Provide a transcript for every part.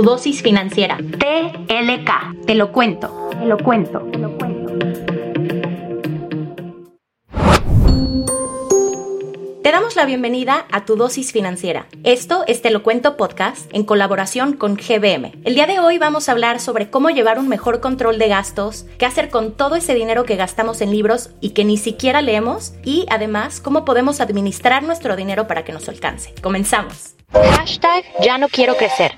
tu dosis financiera. TLK. Te lo cuento. Te lo cuento. Te lo cuento. Te damos la bienvenida a tu dosis financiera. Esto es Te lo cuento podcast en colaboración con GBM. El día de hoy vamos a hablar sobre cómo llevar un mejor control de gastos, qué hacer con todo ese dinero que gastamos en libros y que ni siquiera leemos y además cómo podemos administrar nuestro dinero para que nos alcance. Comenzamos. Hashtag ya no quiero crecer.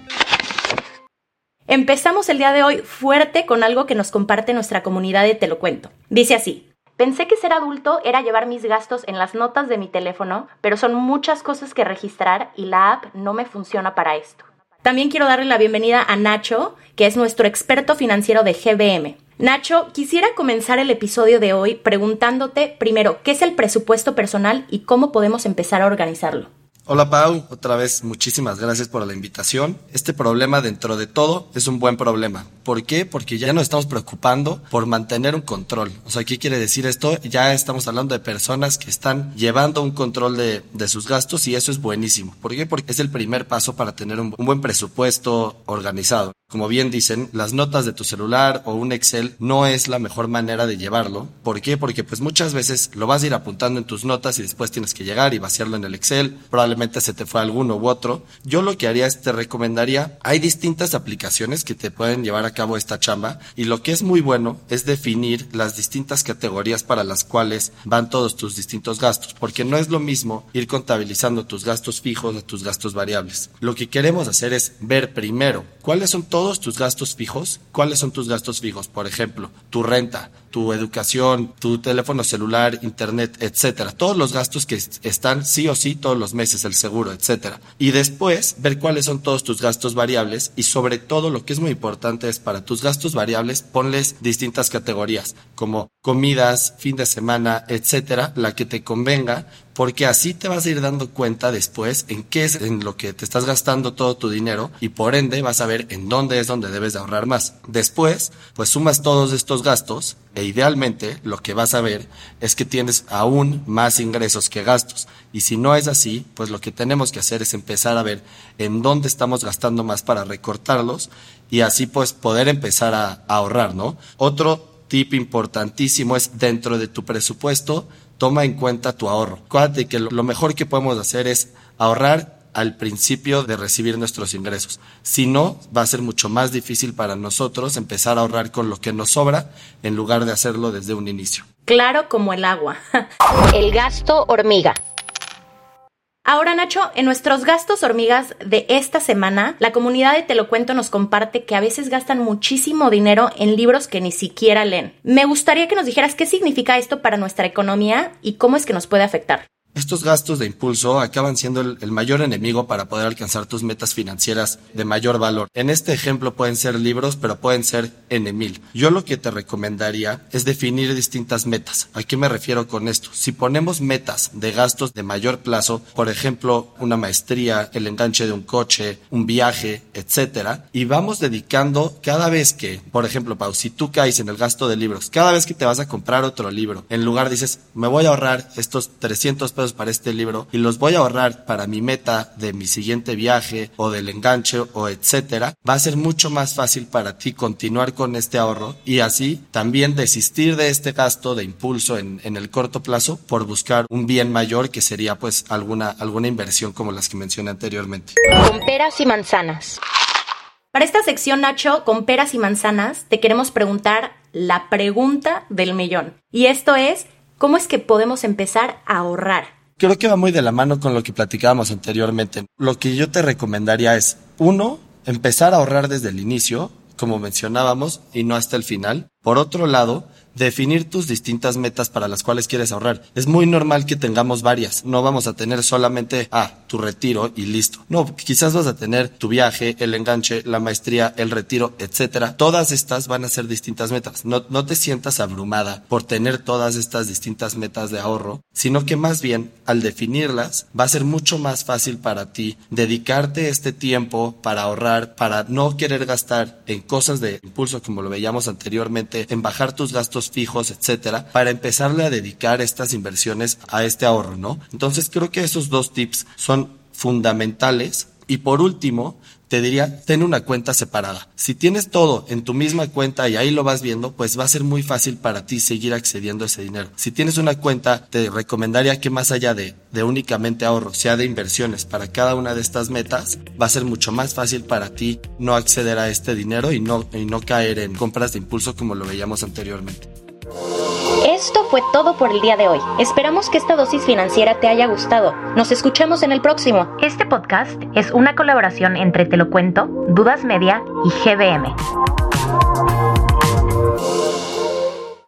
Empezamos el día de hoy fuerte con algo que nos comparte nuestra comunidad de Te lo cuento. Dice así. Pensé que ser adulto era llevar mis gastos en las notas de mi teléfono, pero son muchas cosas que registrar y la app no me funciona para esto. También quiero darle la bienvenida a Nacho, que es nuestro experto financiero de GBM. Nacho, quisiera comenzar el episodio de hoy preguntándote primero qué es el presupuesto personal y cómo podemos empezar a organizarlo. Hola Pau, otra vez muchísimas gracias por la invitación. Este problema dentro de todo es un buen problema. ¿Por qué? Porque ya nos estamos preocupando por mantener un control. O sea, ¿qué quiere decir esto? Ya estamos hablando de personas que están llevando un control de, de sus gastos y eso es buenísimo. ¿Por qué? Porque es el primer paso para tener un, un buen presupuesto organizado. Como bien dicen, las notas de tu celular o un Excel no es la mejor manera de llevarlo. ¿Por qué? Porque pues muchas veces lo vas a ir apuntando en tus notas y después tienes que llegar y vaciarlo en el Excel. Probablemente se te fue alguno u otro. Yo lo que haría es te recomendaría, hay distintas aplicaciones que te pueden llevar a cabo esta chamba y lo que es muy bueno es definir las distintas categorías para las cuales van todos tus distintos gastos, porque no es lo mismo ir contabilizando tus gastos fijos de tus gastos variables. Lo que queremos hacer es ver primero cuáles son todos todos tus gastos fijos, ¿cuáles son tus gastos fijos? Por ejemplo, tu renta, tu educación, tu teléfono celular, internet, etcétera. Todos los gastos que están sí o sí todos los meses, el seguro, etcétera. Y después ver cuáles son todos tus gastos variables y sobre todo lo que es muy importante es para tus gastos variables ponles distintas categorías como comidas, fin de semana, etcétera, la que te convenga porque así te vas a ir dando cuenta después en qué es en lo que te estás gastando todo tu dinero y por ende vas a ver en dónde es donde debes de ahorrar más. Después, pues sumas todos estos gastos e idealmente lo que vas a ver es que tienes aún más ingresos que gastos. Y si no es así, pues lo que tenemos que hacer es empezar a ver en dónde estamos gastando más para recortarlos y así pues poder empezar a, ahorrar, ¿no? Otro tip importantísimo es dentro de tu presupuesto toma en cuenta tu ahorro. Acuérdate que lo mejor que podemos hacer es ahorrar al principio de recibir nuestros ingresos. Si no, va a ser mucho más difícil para nosotros empezar a ahorrar con lo que nos sobra en lugar de hacerlo desde un inicio. Claro como el agua. el gasto hormiga. Ahora, Nacho, en nuestros gastos hormigas de esta semana, la comunidad de Te lo cuento nos comparte que a veces gastan muchísimo dinero en libros que ni siquiera leen. Me gustaría que nos dijeras qué significa esto para nuestra economía y cómo es que nos puede afectar. Estos gastos de impulso acaban siendo el, mayor enemigo para poder alcanzar tus metas financieras de mayor valor. En este ejemplo pueden ser libros, pero pueden ser N mil. Yo lo que te recomendaría es definir distintas metas. ¿A qué me refiero con esto? Si ponemos metas de gastos de mayor plazo, por ejemplo, una maestría, el enganche de un coche, un viaje, etcétera, y vamos dedicando cada vez que, por ejemplo, Pau, si tú caes en el gasto de libros, cada vez que te vas a comprar otro libro, en lugar dices, me voy a ahorrar estos 300 pesos para este libro y los voy a ahorrar para mi meta de mi siguiente viaje o del enganche o etcétera, va a ser mucho más fácil para ti continuar con este ahorro y así también desistir de este gasto de impulso en, en el corto plazo por buscar un bien mayor que sería pues alguna, alguna inversión como las que mencioné anteriormente. Con peras y manzanas. Para esta sección, Nacho, con peras y manzanas, te queremos preguntar la pregunta del millón. Y esto es, ¿Cómo es que podemos empezar a ahorrar? Creo que va muy de la mano con lo que platicábamos anteriormente. Lo que yo te recomendaría es, uno, empezar a ahorrar desde el inicio, como mencionábamos, y no hasta el final. Por otro lado, definir tus distintas metas para las cuales quieres ahorrar. Es muy normal que tengamos varias. No vamos a tener solamente, ah, tu retiro y listo. No, quizás vas a tener tu viaje, el enganche, la maestría, el retiro, etcétera. Todas estas van a ser distintas metas. No, no te sientas abrumada por tener todas estas distintas metas de ahorro, sino que más bien al definirlas va a ser mucho más fácil para ti dedicarte este tiempo para ahorrar, para no querer gastar en cosas de impulso como lo veíamos anteriormente, en bajar tus fijos, etcétera, para empezarle a dedicar estas inversiones a este ahorro, ¿no? Entonces creo que esos dos tips son fundamentales Y por último, te diría, ten una cuenta separada. Si tienes todo en tu misma cuenta y ahí lo vas viendo, pues va a ser muy fácil para ti seguir accediendo a ese dinero. Si tienes una cuenta, te recomendaría que más allá de, de únicamente ahorro, sea de inversiones para cada una de estas metas, va a ser mucho más fácil para ti no acceder a este dinero y no, y no caer en compras de impulso como lo veíamos anteriormente. Esto fue todo por el día de hoy. Esperamos que esta dosis financiera te haya gustado. Nos escuchamos en el próximo. Este podcast es una colaboración entre Te lo cuento, Dudas Media y GBM.